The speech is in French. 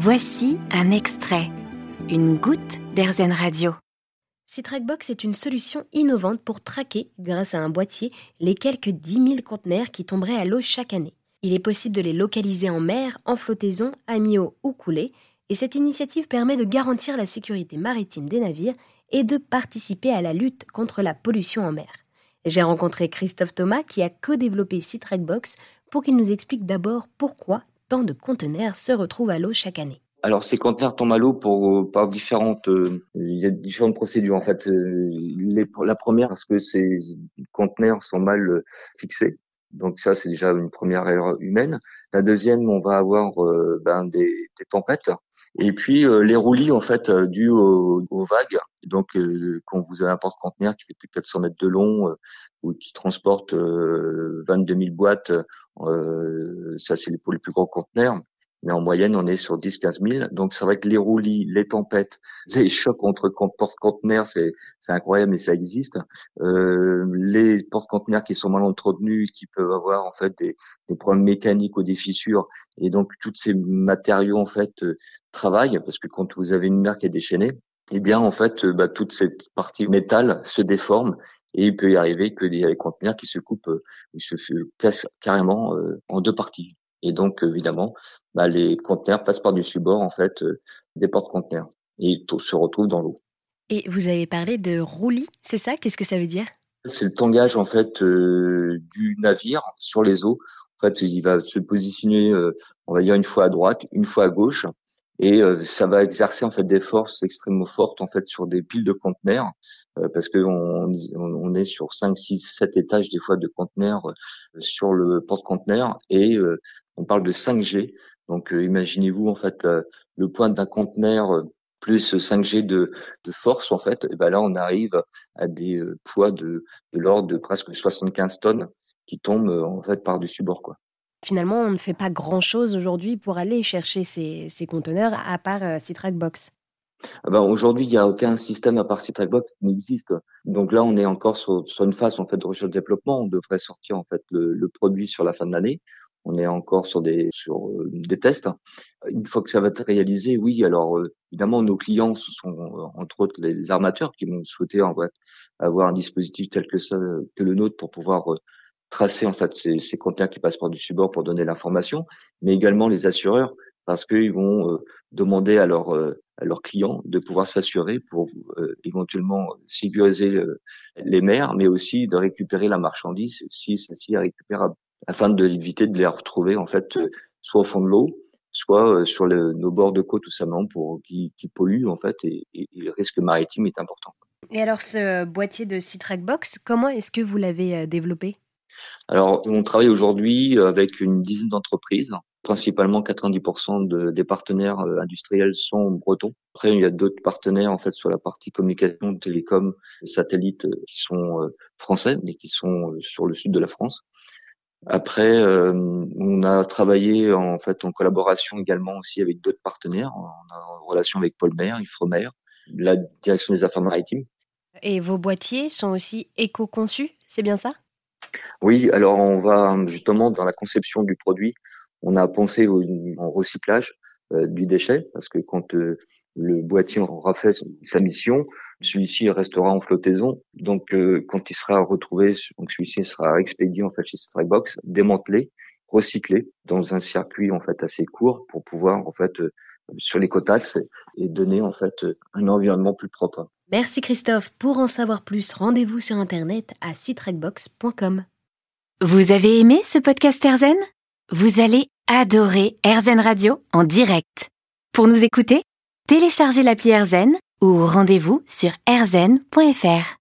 Voici un extrait, une goutte d'Airzen Radio. Citrackbox est une solution innovante pour traquer, grâce à un boîtier, les quelques 10 000 conteneurs qui tomberaient à l'eau chaque année. Il est possible de les localiser en mer, en flottaison, à mi-eau ou coulée, et cette initiative permet de garantir la sécurité maritime des navires et de participer à la lutte contre la pollution en mer. J'ai rencontré Christophe Thomas qui a co-développé Citrackbox pour qu'il nous explique d'abord pourquoi tant de conteneurs se retrouvent à l'eau chaque année. Alors ces conteneurs tombent à l'eau pour par différentes euh, il y a différentes procédures en fait. Euh, la première parce que ces conteneurs sont mal euh, fixés. Donc ça c'est déjà une première erreur humaine. La deuxième on va avoir ben, des, tempêtes et puis les roulis en fait dus aux, vagues. Donc quand vous avez un porte-conteneur qui fait plus de 400 mètres de long ou qui transporte 22 000 boîtes, ça c'est pour les plus gros conteneurs mais en moyenne, on est sur 10-15 000. Donc, c'est vrai que les roulis, les tempêtes, les chocs entre porte-conteneurs, c'est, c'est incroyable, mais ça existe. Euh, les porte-conteneurs qui sont mal entretenus, qui peuvent avoir en fait des, des, problèmes mécaniques ou des fissures, et donc tous ces matériaux en fait euh, travaillent parce que quand vous avez une mer qui est déchaînée, eh bien en fait, euh, bah, toute cette partie métal se déforme et il peut y arriver que des conteneurs qui se coupent, euh, ils se cassent carrément en deux parties. Et donc, évidemment, bah, les conteneurs passent par-dessus bord, en fait, euh, des porte-conteneurs. Et se retrouvent dans l'eau. Et vous avez parlé de roulis, c'est ça? Qu'est-ce que ça veut dire? C'est le tangage, en fait, euh, du navire sur les eaux. En fait, il va se positionner, euh, on va dire, une fois à droite, une fois à gauche et euh, ça va exercer en fait des forces extrêmement fortes en fait sur des piles de conteneurs euh, parce que on, on, est sur 5 6 7 étages des fois de conteneurs euh, sur le porte-conteneur et on parle de 5G donc imaginez-vous en fait le point d'un conteneur plus 5G de, de force en fait et ben là on arrive à des poids de, de l'ordre de presque 75 tonnes qui tombent en fait par dessus bord quoi. Finalement, on ne fait pas grand-chose aujourd'hui pour aller chercher ces, conteneurs à part euh. Ah ben, aujourd'hui, il n'y a aucun système à part Box qui n'existe. Donc là, on est encore sur, une phase en fait de recherche développement. On devrait sortir en fait le, produit sur la fin de l'année. On est encore sur des euh, tests. Une fois que ça va être réalisé, oui. Alors euh, évidemment, nos clients ce sont entre autres les armateurs qui vont souhaiter en fait avoir un dispositif tel que le nôtre pour pouvoir tracer en fait ces, ces qui passent par du support pour donner l'information, mais également les assureurs parce qu'ils vont euh, demander à, leur, euh, à leurs clients de pouvoir s'assurer pour euh, éventuellement sécuriser les mers, mais aussi de récupérer la marchandise si celle-ci est récupérable, afin d'éviter de les retrouver en fait soit au fond de l'eau, soit sur nos bords de côte tout simplement pour qui, qui polluent en fait et, et, le risque maritime est important. Et alors ce boîtier de Citrac Box, comment est-ce que vous l'avez développé? Alors, on travaille aujourd'hui avec une dizaine d'entreprises. Principalement, 90% de, des partenaires euh, industriels sont bretons. Après, il y a d'autres partenaires en fait sur la partie communication, télécom, satellites euh, qui sont euh, français, mais qui sont sur le sud de la France. Après, on a travaillé en fait en collaboration également aussi avec d'autres partenaires. On en relation avec Polmer, Ifremer, la direction des affaires maritimes. Et vos boîtiers sont aussi éco-conçus, c'est bien ça? Oui, alors on va justement dans la conception du produit, on a pensé au, recyclage euh, du déchet parce que quand euh, le boîtier aura fait sa mission, celui-ci restera en flottaison. Donc euh, quand il sera retrouvé, celui-ci sera expédié en fait chez Strikebox, démantelé, recyclé dans un circuit en fait assez court pour pouvoir en fait sur les cotax et donner en fait un environnement plus propre. Merci Christophe. Pour en savoir plus, rendez-vous sur internet à citrecbox.com. Vous avez aimé ce podcast Erzen? Vous allez adorer Erzen Radio en direct. Pour nous écouter, téléchargez l'appli Erzen ou rendez-vous sur erzen.fr.